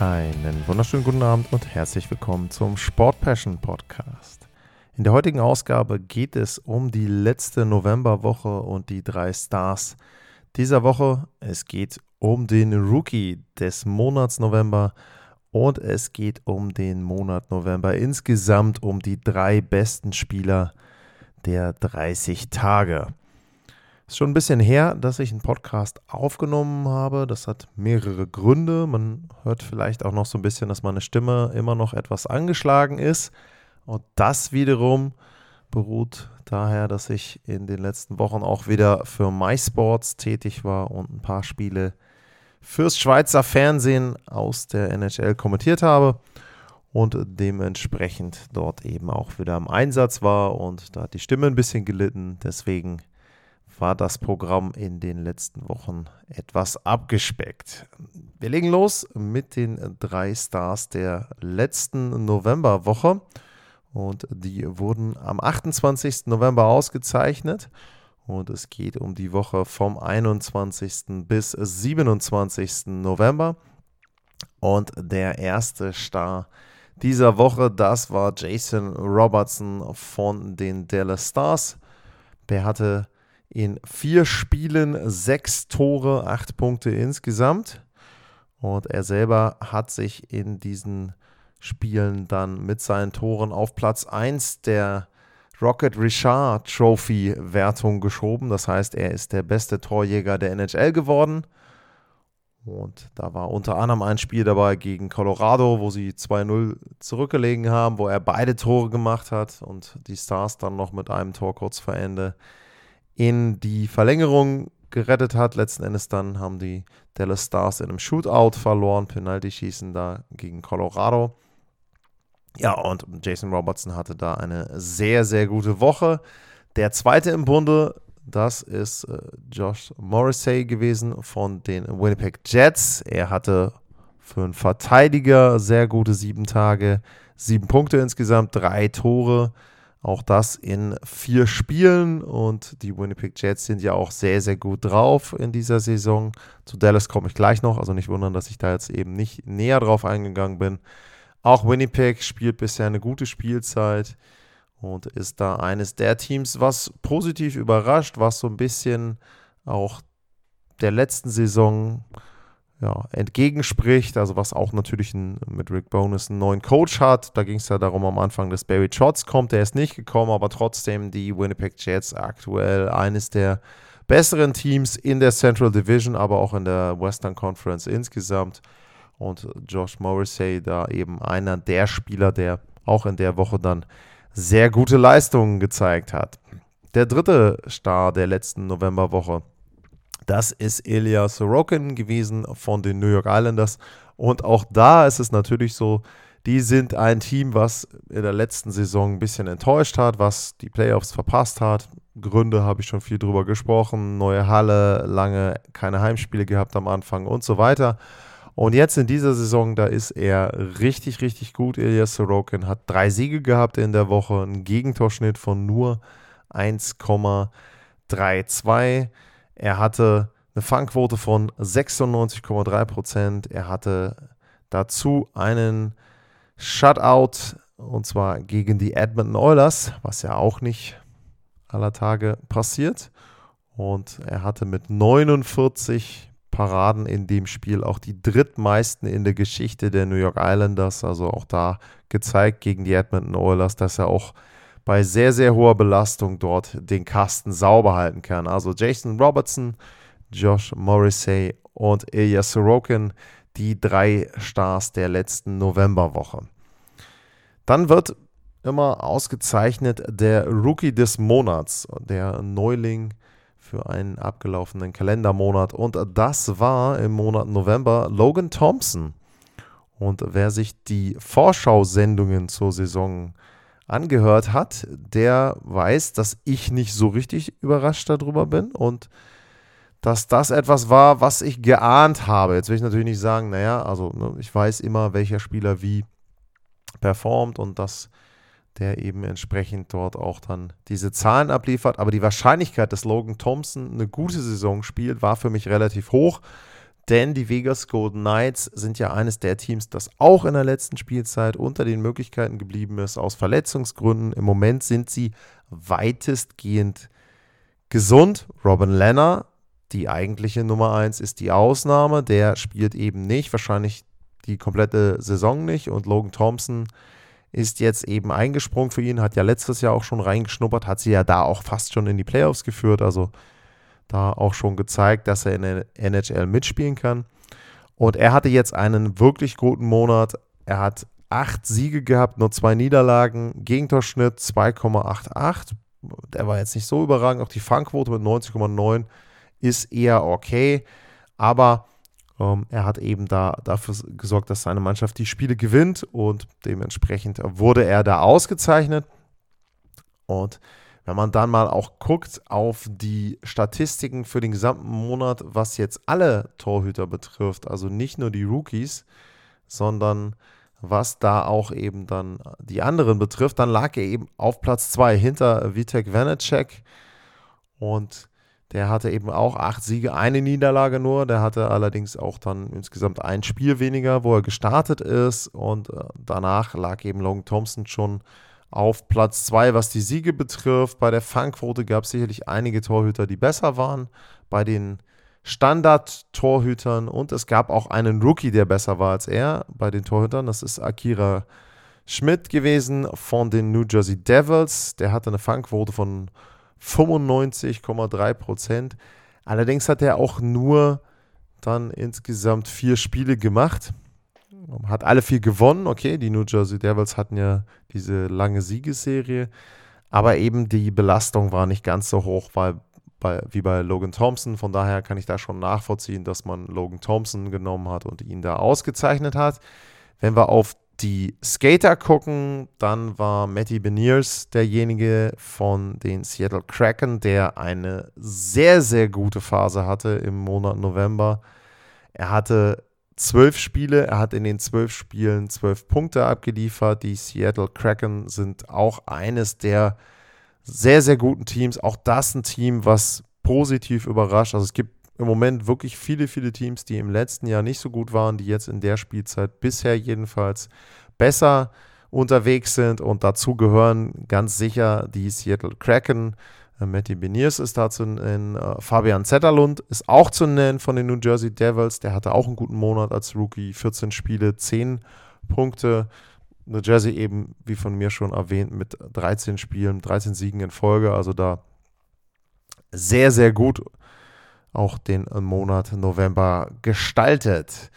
Einen wunderschönen guten Abend und herzlich willkommen zum Sport Passion Podcast. In der heutigen Ausgabe geht es um die letzte Novemberwoche und die drei Stars dieser Woche. Es geht um den Rookie des Monats November und es geht um den Monat November insgesamt um die drei besten Spieler der 30 Tage. Ist schon ein bisschen her, dass ich einen Podcast aufgenommen habe. Das hat mehrere Gründe. Man hört vielleicht auch noch so ein bisschen, dass meine Stimme immer noch etwas angeschlagen ist. Und das wiederum beruht daher, dass ich in den letzten Wochen auch wieder für MySports tätig war und ein paar Spiele fürs Schweizer Fernsehen aus der NHL kommentiert habe und dementsprechend dort eben auch wieder im Einsatz war und da hat die Stimme ein bisschen gelitten. Deswegen war das Programm in den letzten Wochen etwas abgespeckt. Wir legen los mit den drei Stars der letzten Novemberwoche. Und die wurden am 28. November ausgezeichnet. Und es geht um die Woche vom 21. bis 27. November. Und der erste Star dieser Woche, das war Jason Robertson von den Dallas Stars. Der hatte in vier Spielen sechs Tore, acht Punkte insgesamt. Und er selber hat sich in diesen Spielen dann mit seinen Toren auf Platz 1 der Rocket Richard Trophy Wertung geschoben. Das heißt, er ist der beste Torjäger der NHL geworden. Und da war unter anderem ein Spiel dabei gegen Colorado, wo sie 2-0 zurückgelegen haben, wo er beide Tore gemacht hat und die Stars dann noch mit einem Tor kurz vor Ende in die Verlängerung gerettet hat. Letzten Endes dann haben die Dallas Stars in einem Shootout verloren, Penalty-Schießen da gegen Colorado. Ja, und Jason Robertson hatte da eine sehr, sehr gute Woche. Der zweite im Bunde, das ist äh, Josh Morrissey gewesen von den Winnipeg Jets. Er hatte für einen Verteidiger sehr gute sieben Tage, sieben Punkte insgesamt, drei Tore. Auch das in vier Spielen und die Winnipeg Jets sind ja auch sehr, sehr gut drauf in dieser Saison. Zu Dallas komme ich gleich noch, also nicht wundern, dass ich da jetzt eben nicht näher drauf eingegangen bin. Auch Winnipeg spielt bisher eine gute Spielzeit und ist da eines der Teams, was positiv überrascht, was so ein bisschen auch der letzten Saison ja, entgegenspricht, also was auch natürlich ein, mit Rick Bonus einen neuen Coach hat. Da ging es ja darum am Anfang, dass Barry Trotz kommt, der ist nicht gekommen, aber trotzdem die Winnipeg Jets aktuell eines der besseren Teams in der Central Division, aber auch in der Western Conference insgesamt. Und Josh Morrissey da eben einer der Spieler, der auch in der Woche dann sehr gute Leistungen gezeigt hat. Der dritte Star der letzten Novemberwoche das ist Ilya Sorokin gewesen von den New York Islanders. Und auch da ist es natürlich so, die sind ein Team, was in der letzten Saison ein bisschen enttäuscht hat, was die Playoffs verpasst hat. Gründe habe ich schon viel drüber gesprochen. Neue Halle, lange keine Heimspiele gehabt am Anfang und so weiter. Und jetzt in dieser Saison, da ist er richtig, richtig gut. Ilya Sorokin hat drei Siege gehabt in der Woche, einen Gegentorschnitt von nur 1,32. Er hatte eine Fangquote von 96,3 Prozent. Er hatte dazu einen Shutout und zwar gegen die Edmonton Oilers, was ja auch nicht aller Tage passiert. Und er hatte mit 49 Paraden in dem Spiel auch die drittmeisten in der Geschichte der New York Islanders. Also auch da gezeigt gegen die Edmonton Oilers, dass er auch bei sehr, sehr hoher Belastung dort den Kasten sauber halten kann. Also Jason Robertson, Josh Morrissey und Ilya Sorokin, die drei Stars der letzten Novemberwoche. Dann wird immer ausgezeichnet der Rookie des Monats, der Neuling für einen abgelaufenen Kalendermonat. Und das war im Monat November Logan Thompson. Und wer sich die Vorschau-Sendungen zur Saison angehört hat, der weiß, dass ich nicht so richtig überrascht darüber bin und dass das etwas war, was ich geahnt habe. Jetzt will ich natürlich nicht sagen, naja, also ne, ich weiß immer, welcher Spieler wie performt und dass der eben entsprechend dort auch dann diese Zahlen abliefert. Aber die Wahrscheinlichkeit, dass Logan Thompson eine gute Saison spielt, war für mich relativ hoch. Denn die Vegas Golden Knights sind ja eines der Teams, das auch in der letzten Spielzeit unter den Möglichkeiten geblieben ist, aus Verletzungsgründen. Im Moment sind sie weitestgehend gesund. Robin Lenner, die eigentliche Nummer 1, ist die Ausnahme. Der spielt eben nicht, wahrscheinlich die komplette Saison nicht. Und Logan Thompson ist jetzt eben eingesprungen für ihn, hat ja letztes Jahr auch schon reingeschnuppert, hat sie ja da auch fast schon in die Playoffs geführt, also da auch schon gezeigt, dass er in der NHL mitspielen kann. Und er hatte jetzt einen wirklich guten Monat. Er hat acht Siege gehabt, nur zwei Niederlagen, Gegentorschnitt 2,88. Der war jetzt nicht so überragend. Auch die Fangquote mit 90,9 ist eher okay. Aber ähm, er hat eben da dafür gesorgt, dass seine Mannschaft die Spiele gewinnt und dementsprechend wurde er da ausgezeichnet. Und wenn man dann mal auch guckt auf die Statistiken für den gesamten Monat, was jetzt alle Torhüter betrifft, also nicht nur die Rookies, sondern was da auch eben dann die anderen betrifft, dann lag er eben auf Platz 2 hinter Vitek Vanacek und der hatte eben auch acht Siege, eine Niederlage nur. Der hatte allerdings auch dann insgesamt ein Spiel weniger, wo er gestartet ist. Und äh, danach lag eben Logan Thompson schon auf Platz zwei, was die Siege betrifft. Bei der Fangquote gab es sicherlich einige Torhüter, die besser waren. Bei den Standard-Torhütern und es gab auch einen Rookie, der besser war als er bei den Torhütern. Das ist Akira Schmidt gewesen von den New Jersey Devils. Der hatte eine Fangquote von 95,3 Prozent. Allerdings hat er auch nur dann insgesamt vier Spiele gemacht. Hat alle vier gewonnen, okay. Die New Jersey Devils hatten ja diese lange Siegesserie. Aber eben die Belastung war nicht ganz so hoch, weil bei, wie bei Logan Thompson. Von daher kann ich da schon nachvollziehen, dass man Logan Thompson genommen hat und ihn da ausgezeichnet hat. Wenn wir auf die Skater gucken, dann war Matty Beniers derjenige von den Seattle Kraken, der eine sehr, sehr gute Phase hatte im Monat November. Er hatte zwölf Spiele, er hat in den zwölf Spielen zwölf Punkte abgeliefert. Die Seattle Kraken sind auch eines der sehr, sehr guten Teams. Auch das ein Team, was positiv überrascht. Also es gibt im Moment wirklich viele, viele Teams, die im letzten Jahr nicht so gut waren, die jetzt in der Spielzeit bisher jedenfalls besser unterwegs sind. Und dazu gehören ganz sicher die Seattle Kraken. Äh, Matty Beniers ist da zu nennen. Äh, Fabian Zetterlund ist auch zu nennen von den New Jersey Devils. Der hatte auch einen guten Monat als Rookie. 14 Spiele, 10 Punkte. New Jersey eben, wie von mir schon erwähnt, mit 13 Spielen, 13 Siegen in Folge. Also da sehr, sehr gut auch den Monat November gestaltet.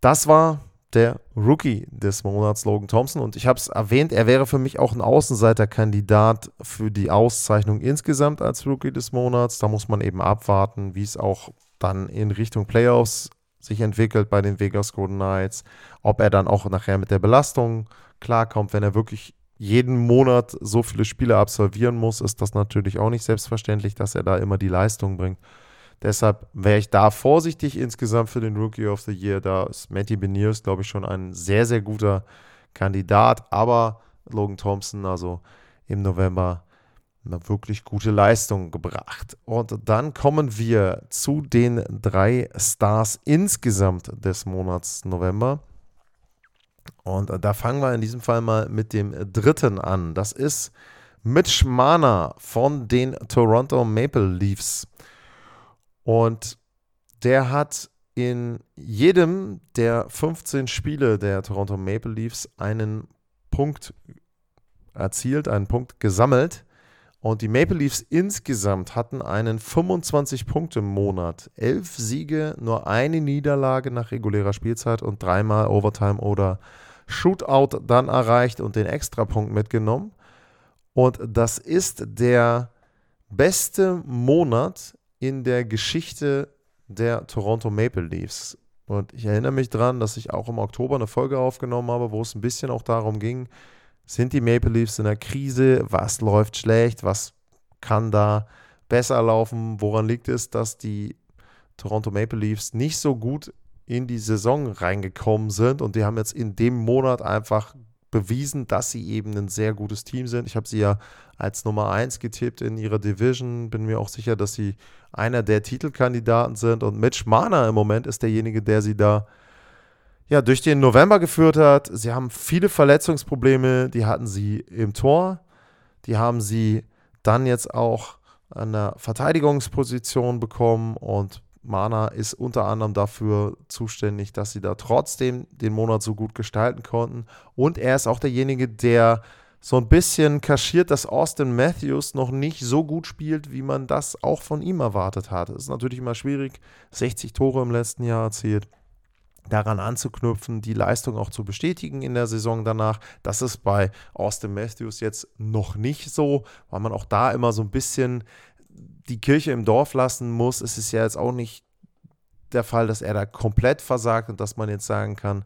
Das war der Rookie des Monats, Logan Thompson. Und ich habe es erwähnt, er wäre für mich auch ein Außenseiterkandidat für die Auszeichnung insgesamt als Rookie des Monats. Da muss man eben abwarten, wie es auch dann in Richtung Playoffs sich entwickelt bei den Vegas Golden Knights. Ob er dann auch nachher mit der Belastung klarkommt, wenn er wirklich jeden Monat so viele Spiele absolvieren muss, ist das natürlich auch nicht selbstverständlich, dass er da immer die Leistung bringt. Deshalb wäre ich da vorsichtig insgesamt für den Rookie of the Year. Da ist Matty Beniers, glaube ich, schon ein sehr, sehr guter Kandidat. Aber Logan Thompson, also im November, eine wirklich gute Leistung gebracht. Und dann kommen wir zu den drei Stars insgesamt des Monats November. Und da fangen wir in diesem Fall mal mit dem dritten an. Das ist Mitch Marner von den Toronto Maple Leafs. Und der hat in jedem der 15 Spiele der Toronto Maple Leafs einen Punkt erzielt, einen Punkt gesammelt. Und die Maple Leafs insgesamt hatten einen 25-Punkte-Monat. Elf Siege, nur eine Niederlage nach regulärer Spielzeit und dreimal Overtime oder Shootout dann erreicht und den Extrapunkt mitgenommen. Und das ist der beste Monat in der Geschichte der Toronto Maple Leafs. Und ich erinnere mich daran, dass ich auch im Oktober eine Folge aufgenommen habe, wo es ein bisschen auch darum ging, sind die Maple Leafs in der Krise? Was läuft schlecht? Was kann da besser laufen? Woran liegt es, dass die Toronto Maple Leafs nicht so gut in die Saison reingekommen sind? Und die haben jetzt in dem Monat einfach bewiesen, dass sie eben ein sehr gutes Team sind. Ich habe sie ja als Nummer 1 getippt in ihrer Division. Bin mir auch sicher, dass sie einer der Titelkandidaten sind. Und Mitch Marner im Moment ist derjenige, der sie da ja, durch den November geführt hat. Sie haben viele Verletzungsprobleme, die hatten sie im Tor, die haben sie dann jetzt auch an der Verteidigungsposition bekommen und Mana ist unter anderem dafür zuständig, dass sie da trotzdem den Monat so gut gestalten konnten. Und er ist auch derjenige, der so ein bisschen kaschiert, dass Austin Matthews noch nicht so gut spielt, wie man das auch von ihm erwartet hat. Es ist natürlich immer schwierig, 60 Tore im letzten Jahr erzielt daran anzuknüpfen, die Leistung auch zu bestätigen in der Saison danach. Das ist bei Austin Matthews jetzt noch nicht so, weil man auch da immer so ein bisschen die Kirche im Dorf lassen muss. Es ist ja jetzt auch nicht der Fall, dass er da komplett versagt und dass man jetzt sagen kann,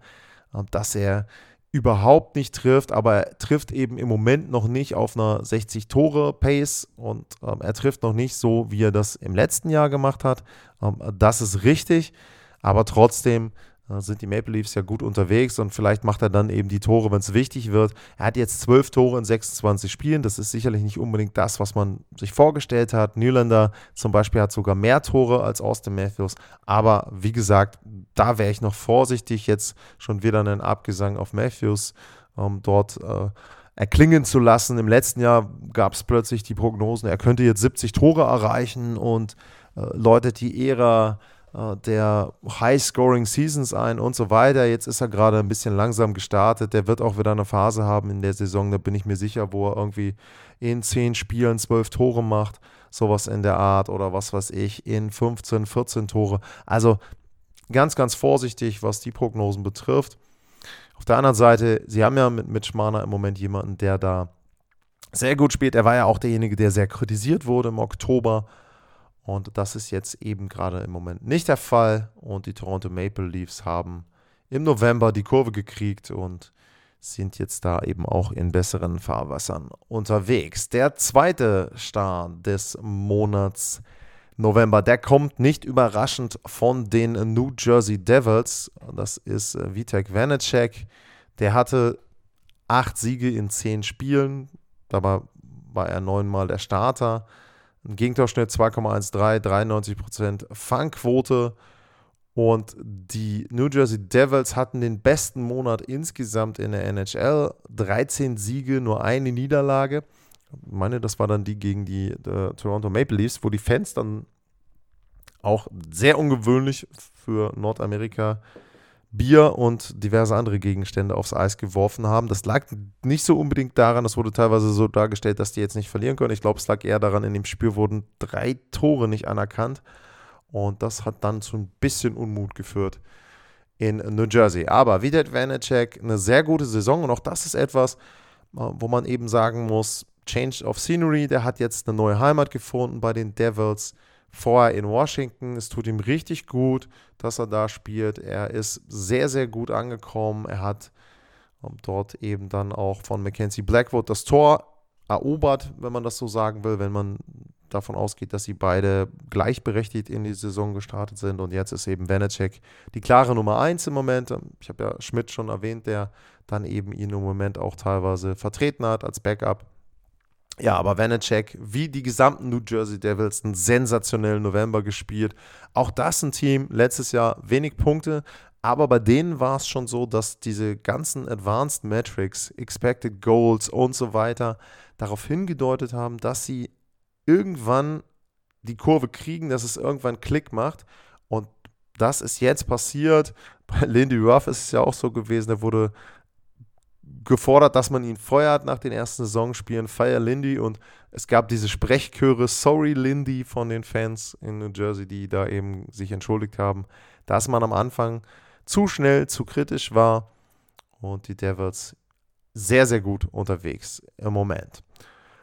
ähm, dass er überhaupt nicht trifft, aber er trifft eben im Moment noch nicht auf einer 60-Tore-Pace und ähm, er trifft noch nicht so, wie er das im letzten Jahr gemacht hat. Ähm, das ist richtig, aber trotzdem sind die Maple Leafs ja gut unterwegs und vielleicht macht er dann eben die Tore, wenn es wichtig wird. Er hat jetzt zwölf Tore in 26 Spielen. Das ist sicherlich nicht unbedingt das, was man sich vorgestellt hat. Nylander zum Beispiel hat sogar mehr Tore als Austin Matthews. Aber wie gesagt, da wäre ich noch vorsichtig, jetzt schon wieder einen Abgesang auf Matthews ähm, dort äh, erklingen zu lassen. Im letzten Jahr gab es plötzlich die Prognosen, er könnte jetzt 70 Tore erreichen und äh, läutet die Ära äh, der High-Scoring-Seasons ein und so weiter. Jetzt ist er gerade ein bisschen langsam gestartet. Der wird auch wieder eine Phase haben in der Saison, da bin ich mir sicher, wo er irgendwie in 10 Spielen 12 Tore macht, sowas in der Art oder was weiß ich, in 15, 14 Tore. Also ganz, ganz vorsichtig, was die Prognosen betrifft. Auf der anderen Seite, sie haben ja mit Mitch Marner im Moment jemanden, der da sehr gut spielt. Er war ja auch derjenige, der sehr kritisiert wurde im Oktober und das ist jetzt eben gerade im Moment nicht der Fall. Und die Toronto Maple Leafs haben im November die Kurve gekriegt und sind jetzt da eben auch in besseren Fahrwassern unterwegs. Der zweite Star des Monats November, der kommt nicht überraschend von den New Jersey Devils. Das ist äh, Vitek Vanacek. Der hatte acht Siege in zehn Spielen. Dabei war er neunmal der Starter. Ein Gegentorschnitt 2,13, 93% Fangquote. Und die New Jersey Devils hatten den besten Monat insgesamt in der NHL. 13 Siege, nur eine Niederlage. Ich meine, das war dann die gegen die äh, Toronto Maple Leafs, wo die Fans dann auch sehr ungewöhnlich für Nordamerika Bier und diverse andere Gegenstände aufs Eis geworfen haben. Das lag nicht so unbedingt daran, das wurde teilweise so dargestellt, dass die jetzt nicht verlieren können. Ich glaube, es lag eher daran, in dem Spiel wurden drei Tore nicht anerkannt. Und das hat dann zu ein bisschen Unmut geführt in New Jersey. Aber Videt Vanacek, eine sehr gute Saison und auch das ist etwas, wo man eben sagen muss, Change of Scenery, der hat jetzt eine neue Heimat gefunden bei den Devils vorher in Washington. Es tut ihm richtig gut, dass er da spielt. Er ist sehr, sehr gut angekommen. Er hat ähm, dort eben dann auch von Mackenzie Blackwood das Tor erobert, wenn man das so sagen will, wenn man davon ausgeht, dass sie beide gleichberechtigt in die Saison gestartet sind. Und jetzt ist eben Vanacek die klare Nummer 1 im Moment. Ich habe ja Schmidt schon erwähnt, der dann eben ihn im Moment auch teilweise vertreten hat als Backup. Ja, aber Vanacek, wie die gesamten New Jersey Devils, einen sensationellen November gespielt. Auch das ein Team, letztes Jahr wenig Punkte, aber bei denen war es schon so, dass diese ganzen Advanced Metrics, Expected Goals und so weiter, darauf hingedeutet haben, dass sie irgendwann die Kurve kriegen, dass es irgendwann Klick macht. Und das ist jetzt passiert. Bei Lindy Ruff ist es ja auch so gewesen, der wurde gefordert, dass man ihn feuert nach den ersten Saisonspielen, Fire Lindy und es gab diese Sprechchöre Sorry Lindy von den Fans in New Jersey, die da eben sich entschuldigt haben, dass man am Anfang zu schnell, zu kritisch war und die Devils sehr, sehr gut unterwegs im Moment.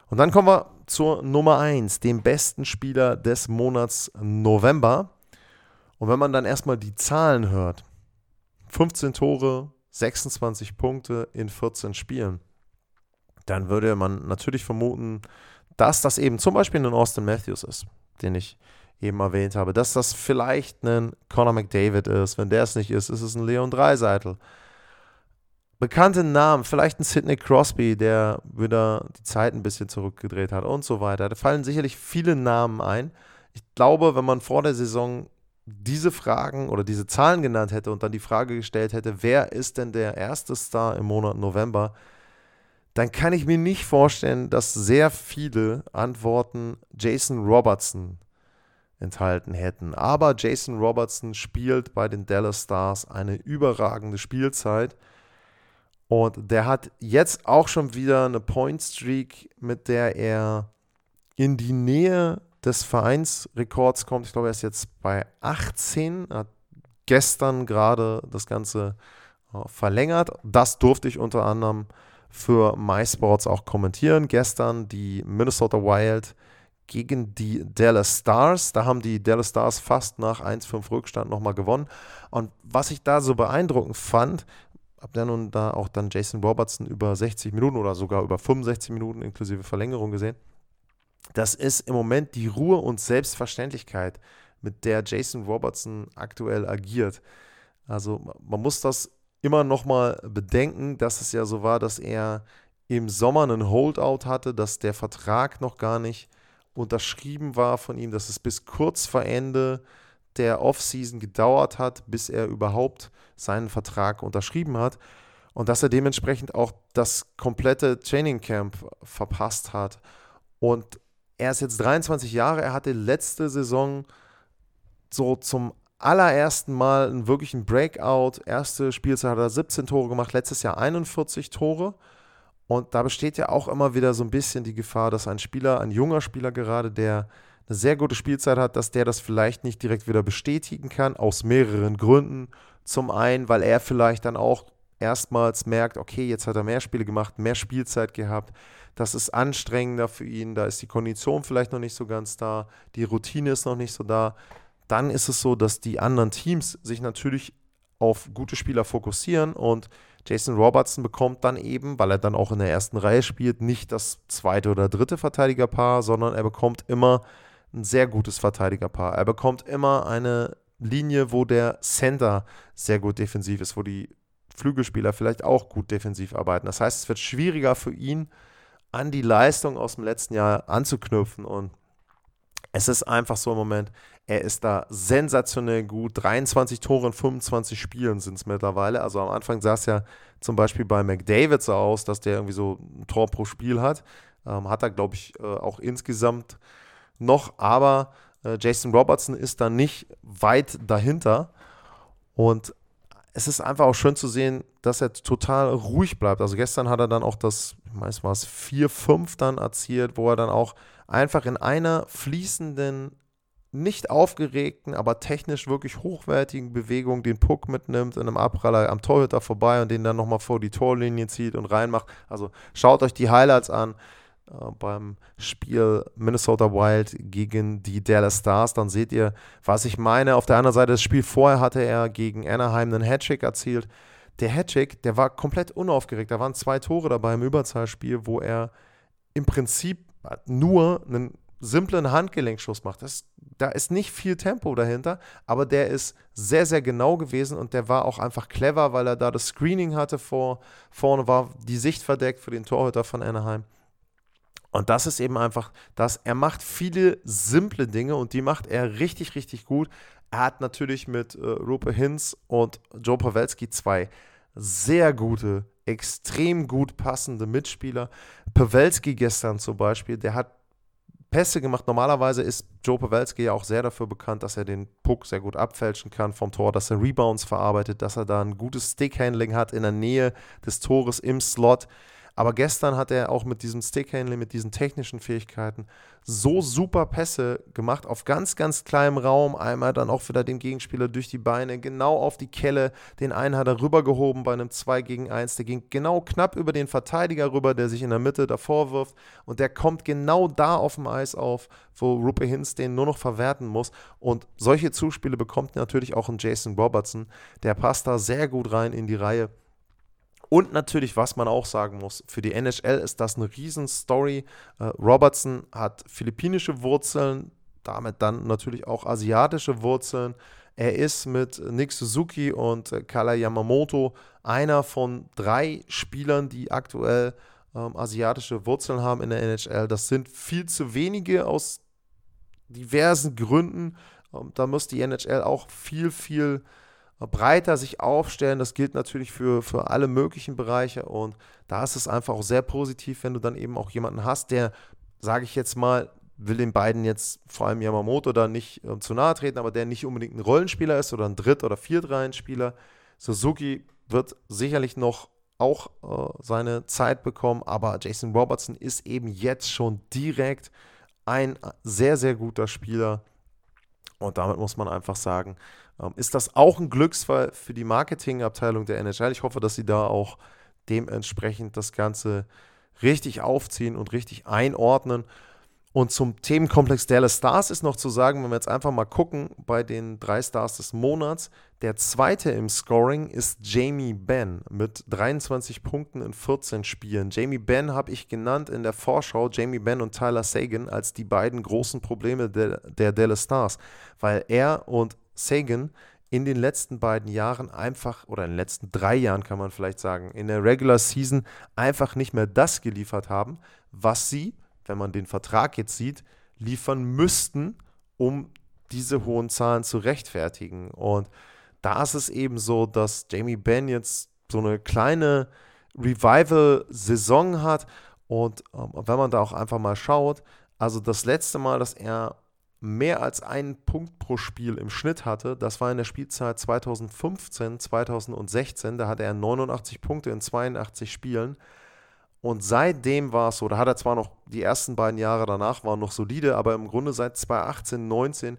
Und dann kommen wir zur Nummer 1, dem besten Spieler des Monats November. Und wenn man dann erstmal die Zahlen hört, 15 Tore, 26 Punkte in 14 Spielen, dann würde man natürlich vermuten, dass das eben zum Beispiel ein Austin Matthews ist, den ich eben erwähnt habe, dass das vielleicht ein Conor McDavid ist. Wenn der es nicht ist, ist es ein Leon Dreiseitel. Bekannte Namen, vielleicht ein Sidney Crosby, der wieder die Zeit ein bisschen zurückgedreht hat und so weiter. Da fallen sicherlich viele Namen ein. Ich glaube, wenn man vor der Saison diese Fragen oder diese Zahlen genannt hätte und dann die Frage gestellt hätte, wer ist denn der erste Star im Monat November, dann kann ich mir nicht vorstellen, dass sehr viele Antworten Jason Robertson enthalten hätten. Aber Jason Robertson spielt bei den Dallas Stars eine überragende Spielzeit. Und der hat jetzt auch schon wieder eine Point Streak, mit der er in die Nähe des Vereinsrekords kommt. Ich glaube, er ist jetzt bei 18, hat gestern gerade das Ganze äh, verlängert. Das durfte ich unter anderem für MySports auch kommentieren. Gestern die Minnesota Wild gegen die Dallas Stars. Da haben die Dallas Stars fast nach 1-5 Rückstand nochmal gewonnen. Und was ich da so beeindruckend fand, habe dann nun da auch dann Jason Robertson über 60 Minuten oder sogar über 65 Minuten inklusive Verlängerung gesehen das ist im Moment die Ruhe und Selbstverständlichkeit, mit der Jason Robertson aktuell agiert. Also man muss das immer noch mal bedenken, dass es ja so war, dass er im Sommer einen Holdout hatte, dass der Vertrag noch gar nicht unterschrieben war von ihm, dass es bis kurz vor Ende der Offseason gedauert hat, bis er überhaupt seinen Vertrag unterschrieben hat und dass er dementsprechend auch das komplette Training Camp verpasst hat. Und er ist jetzt 23 Jahre, er hatte letzte Saison so zum allerersten Mal einen wirklichen Breakout. Erste Spielzeit hat er 17 Tore gemacht, letztes Jahr 41 Tore. Und da besteht ja auch immer wieder so ein bisschen die Gefahr, dass ein Spieler, ein junger Spieler gerade, der eine sehr gute Spielzeit hat, dass der das vielleicht nicht direkt wieder bestätigen kann, aus mehreren Gründen. Zum einen, weil er vielleicht dann auch erstmals merkt, okay, jetzt hat er mehr Spiele gemacht, mehr Spielzeit gehabt das ist anstrengender für ihn, da ist die Kondition vielleicht noch nicht so ganz da, die Routine ist noch nicht so da. Dann ist es so, dass die anderen Teams sich natürlich auf gute Spieler fokussieren und Jason Robertson bekommt dann eben, weil er dann auch in der ersten Reihe spielt, nicht das zweite oder dritte Verteidigerpaar, sondern er bekommt immer ein sehr gutes Verteidigerpaar. Er bekommt immer eine Linie, wo der Center sehr gut defensiv ist, wo die Flügelspieler vielleicht auch gut defensiv arbeiten. Das heißt, es wird schwieriger für ihn, an die Leistung aus dem letzten Jahr anzuknüpfen. Und es ist einfach so im Moment, er ist da sensationell gut. 23 Tore in 25 Spielen sind es mittlerweile. Also am Anfang sah es ja zum Beispiel bei McDavid so aus, dass der irgendwie so ein Tor pro Spiel hat. Ähm, hat er, glaube ich, äh, auch insgesamt noch. Aber äh, Jason Robertson ist da nicht weit dahinter. Und es ist einfach auch schön zu sehen, dass er total ruhig bleibt. Also gestern hat er dann auch das, ich es war es 4-5 dann erzielt, wo er dann auch einfach in einer fließenden, nicht aufgeregten, aber technisch wirklich hochwertigen Bewegung den Puck mitnimmt, in einem Abpraller am Torhüter vorbei und den dann nochmal vor die Torlinie zieht und reinmacht. Also schaut euch die Highlights an beim Spiel Minnesota Wild gegen die Dallas Stars. Dann seht ihr, was ich meine. Auf der anderen Seite, das Spiel vorher hatte er gegen Anaheim einen Hattrick erzielt. Der Hattrick, der war komplett unaufgeregt. Da waren zwei Tore dabei im Überzahlspiel, wo er im Prinzip nur einen simplen Handgelenkschuss macht. Das, da ist nicht viel Tempo dahinter, aber der ist sehr, sehr genau gewesen und der war auch einfach clever, weil er da das Screening hatte vor, vorne, war die Sicht verdeckt für den Torhüter von Anaheim. Und das ist eben einfach das, er macht viele simple Dinge und die macht er richtig, richtig gut. Er hat natürlich mit äh, Rupe Hinz und Joe Pawelski zwei sehr gute, extrem gut passende Mitspieler. Pawelski gestern zum Beispiel, der hat Pässe gemacht. Normalerweise ist Joe Pawelski ja auch sehr dafür bekannt, dass er den Puck sehr gut abfälschen kann vom Tor, dass er Rebounds verarbeitet, dass er da ein gutes Stickhandling hat in der Nähe des Tores im Slot. Aber gestern hat er auch mit diesem Stickhandling, mit diesen technischen Fähigkeiten so super Pässe gemacht auf ganz, ganz kleinem Raum. Einmal dann auch wieder den Gegenspieler durch die Beine, genau auf die Kelle. Den einen hat er rübergehoben bei einem 2 gegen 1. Der ging genau knapp über den Verteidiger rüber, der sich in der Mitte davor wirft. Und der kommt genau da auf dem Eis auf, wo Rupe Hintz den nur noch verwerten muss. Und solche Zuspiele bekommt natürlich auch ein Jason Robertson. Der passt da sehr gut rein in die Reihe. Und natürlich, was man auch sagen muss, für die NHL ist das eine Riesenstory. Äh, Robertson hat philippinische Wurzeln, damit dann natürlich auch asiatische Wurzeln. Er ist mit Nick Suzuki und äh, Kala Yamamoto einer von drei Spielern, die aktuell ähm, asiatische Wurzeln haben in der NHL. Das sind viel zu wenige aus diversen Gründen. Ähm, da muss die NHL auch viel, viel breiter sich aufstellen. Das gilt natürlich für, für alle möglichen Bereiche und da ist es einfach auch sehr positiv, wenn du dann eben auch jemanden hast, der, sage ich jetzt mal, will den beiden jetzt vor allem Yamamoto da nicht äh, zu nahe treten, aber der nicht unbedingt ein Rollenspieler ist oder ein Dritt- oder Viertreihenspieler. Suzuki wird sicherlich noch auch äh, seine Zeit bekommen, aber Jason Robertson ist eben jetzt schon direkt ein sehr, sehr guter Spieler. Und damit muss man einfach sagen, ähm, ist das auch ein Glücksfall für die Marketingabteilung der NHL? Ich hoffe, dass sie da auch dementsprechend das Ganze richtig aufziehen und richtig einordnen. Und zum Themenkomplex Dallas Stars ist noch zu sagen, wenn wir jetzt einfach mal gucken bei den drei Stars des Monats, der zweite im Scoring ist Jamie Benn mit 23 Punkten in 14 Spielen. Jamie Benn habe ich genannt in der Vorschau, Jamie Benn und Tyler Sagan als die beiden großen Probleme der, der Dallas Stars, weil er und Sagan in den letzten beiden Jahren einfach, oder in den letzten drei Jahren kann man vielleicht sagen, in der Regular Season einfach nicht mehr das geliefert haben, was sie, wenn man den Vertrag jetzt sieht, liefern müssten, um diese hohen Zahlen zu rechtfertigen. Und da ist es eben so, dass Jamie Benn jetzt so eine kleine Revival-Saison hat. Und ähm, wenn man da auch einfach mal schaut, also das letzte Mal, dass er mehr als einen Punkt pro Spiel im Schnitt hatte. Das war in der Spielzeit 2015, 2016. Da hatte er 89 Punkte in 82 Spielen. Und seitdem war es so, da hat er zwar noch die ersten beiden Jahre danach waren noch solide, aber im Grunde seit 2018, 19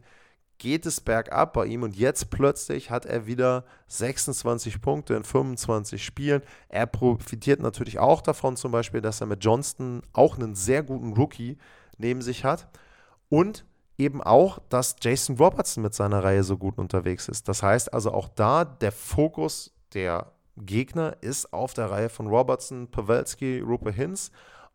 geht es bergab bei ihm und jetzt plötzlich hat er wieder 26 Punkte in 25 Spielen. Er profitiert natürlich auch davon, zum Beispiel, dass er mit Johnston auch einen sehr guten Rookie neben sich hat. Und eben auch, dass Jason Robertson mit seiner Reihe so gut unterwegs ist. Das heißt also auch da, der Fokus der Gegner ist auf der Reihe von Robertson, Pavelski, Rupert Hinz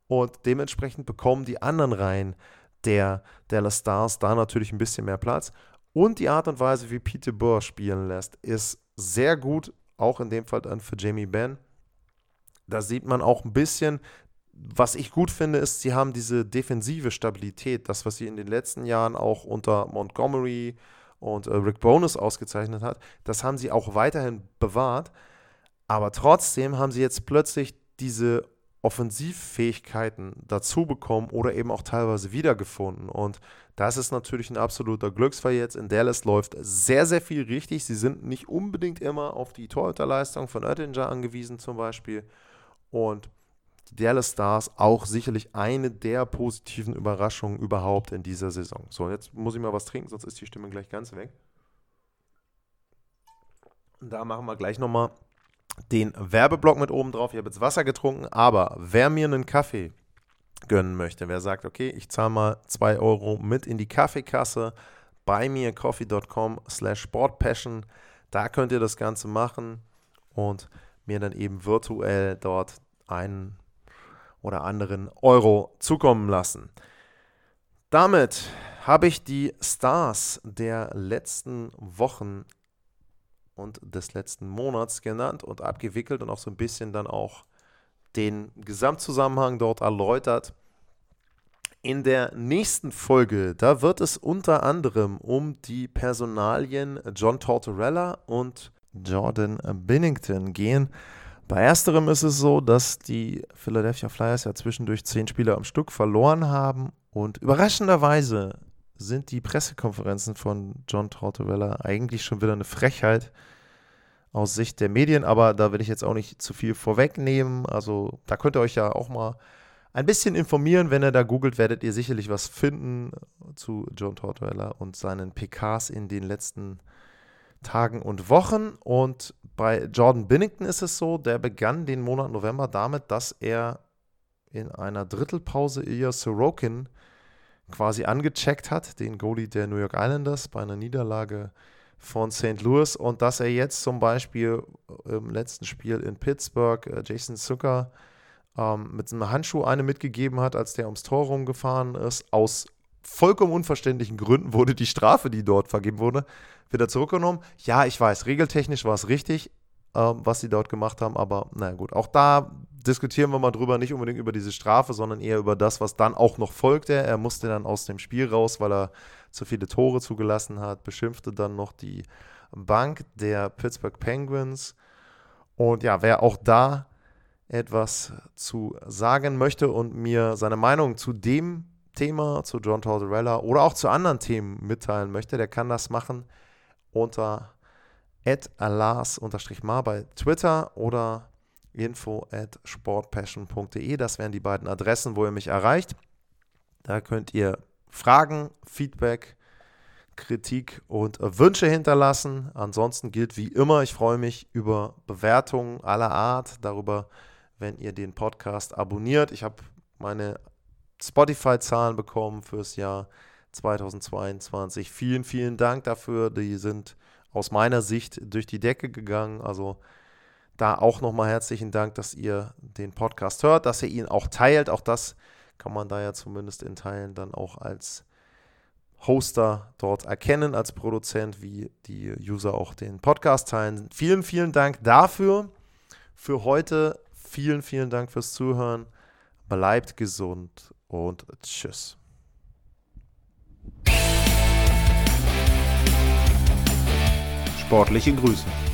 und dementsprechend bekommen die anderen Reihen der Dallas Stars da natürlich ein bisschen mehr Platz. Und die Art und Weise, wie Peter Burr spielen lässt, ist sehr gut, auch in dem Fall dann für Jamie Benn. Da sieht man auch ein bisschen, was ich gut finde, ist, sie haben diese defensive Stabilität, das, was sie in den letzten Jahren auch unter Montgomery und äh, Rick Bonus ausgezeichnet hat, das haben sie auch weiterhin bewahrt. Aber trotzdem haben sie jetzt plötzlich diese Offensivfähigkeiten dazu bekommen oder eben auch teilweise wiedergefunden. Und das ist natürlich ein absoluter Glücksfall jetzt. In Dallas läuft sehr, sehr viel richtig. Sie sind nicht unbedingt immer auf die Torhüterleistung von Oettinger angewiesen zum Beispiel. Und die Dallas Stars auch sicherlich eine der positiven Überraschungen überhaupt in dieser Saison. So, jetzt muss ich mal was trinken, sonst ist die Stimme gleich ganz weg. Und da machen wir gleich nochmal den Werbeblock mit oben drauf. Ich habe jetzt Wasser getrunken, aber wer mir einen Kaffee gönnen möchte, wer sagt, okay, ich zahle mal 2 Euro mit in die Kaffeekasse bei mir coffee.com slash sportpassion, da könnt ihr das Ganze machen und mir dann eben virtuell dort einen oder anderen Euro zukommen lassen. Damit habe ich die Stars der letzten Wochen und des letzten Monats genannt und abgewickelt und auch so ein bisschen dann auch den Gesamtzusammenhang dort erläutert. In der nächsten Folge, da wird es unter anderem um die Personalien John Tortorella und Jordan Binnington gehen. Bei ersterem ist es so, dass die Philadelphia Flyers ja zwischendurch zehn Spieler am Stück verloren haben und überraschenderweise sind die Pressekonferenzen von John Tortorella eigentlich schon wieder eine Frechheit aus Sicht der Medien, aber da will ich jetzt auch nicht zu viel vorwegnehmen. Also da könnt ihr euch ja auch mal ein bisschen informieren. Wenn ihr da googelt, werdet ihr sicherlich was finden zu John Tortorella und seinen PKs in den letzten Tagen und Wochen. Und bei Jordan Binnington ist es so, der begann den Monat November damit, dass er in einer Drittelpause Ilya Sorokin quasi angecheckt hat, den Goalie der New York Islanders bei einer Niederlage von St. Louis und dass er jetzt zum Beispiel im letzten Spiel in Pittsburgh äh, Jason Zucker ähm, mit einem Handschuh eine mitgegeben hat, als der ums Tor rumgefahren ist. Aus vollkommen unverständlichen Gründen wurde die Strafe, die dort vergeben wurde, wieder zurückgenommen. Ja, ich weiß, regeltechnisch war es richtig, ähm, was sie dort gemacht haben, aber naja gut, auch da diskutieren wir mal drüber, nicht unbedingt über diese Strafe, sondern eher über das, was dann auch noch folgte. Er musste dann aus dem Spiel raus, weil er zu viele Tore zugelassen hat, beschimpfte dann noch die Bank der Pittsburgh Penguins. Und ja, wer auch da etwas zu sagen möchte und mir seine Meinung zu dem Thema, zu John Tortorella oder auch zu anderen Themen mitteilen möchte, der kann das machen unter alas-mar bei Twitter oder info at sportpassion.de. Das wären die beiden Adressen, wo ihr mich erreicht. Da könnt ihr Fragen, Feedback, Kritik und Wünsche hinterlassen. Ansonsten gilt wie immer, ich freue mich über Bewertungen aller Art, darüber, wenn ihr den Podcast abonniert. Ich habe meine Spotify-Zahlen bekommen fürs Jahr 2022. Vielen, vielen Dank dafür. Die sind aus meiner Sicht durch die Decke gegangen. Also da auch nochmal herzlichen Dank, dass ihr den Podcast hört, dass ihr ihn auch teilt. Auch das kann man da ja zumindest in Teilen dann auch als Hoster dort erkennen, als Produzent, wie die User auch den Podcast teilen. Vielen, vielen Dank dafür. Für heute vielen, vielen Dank fürs Zuhören. Bleibt gesund und tschüss. Sportliche Grüße.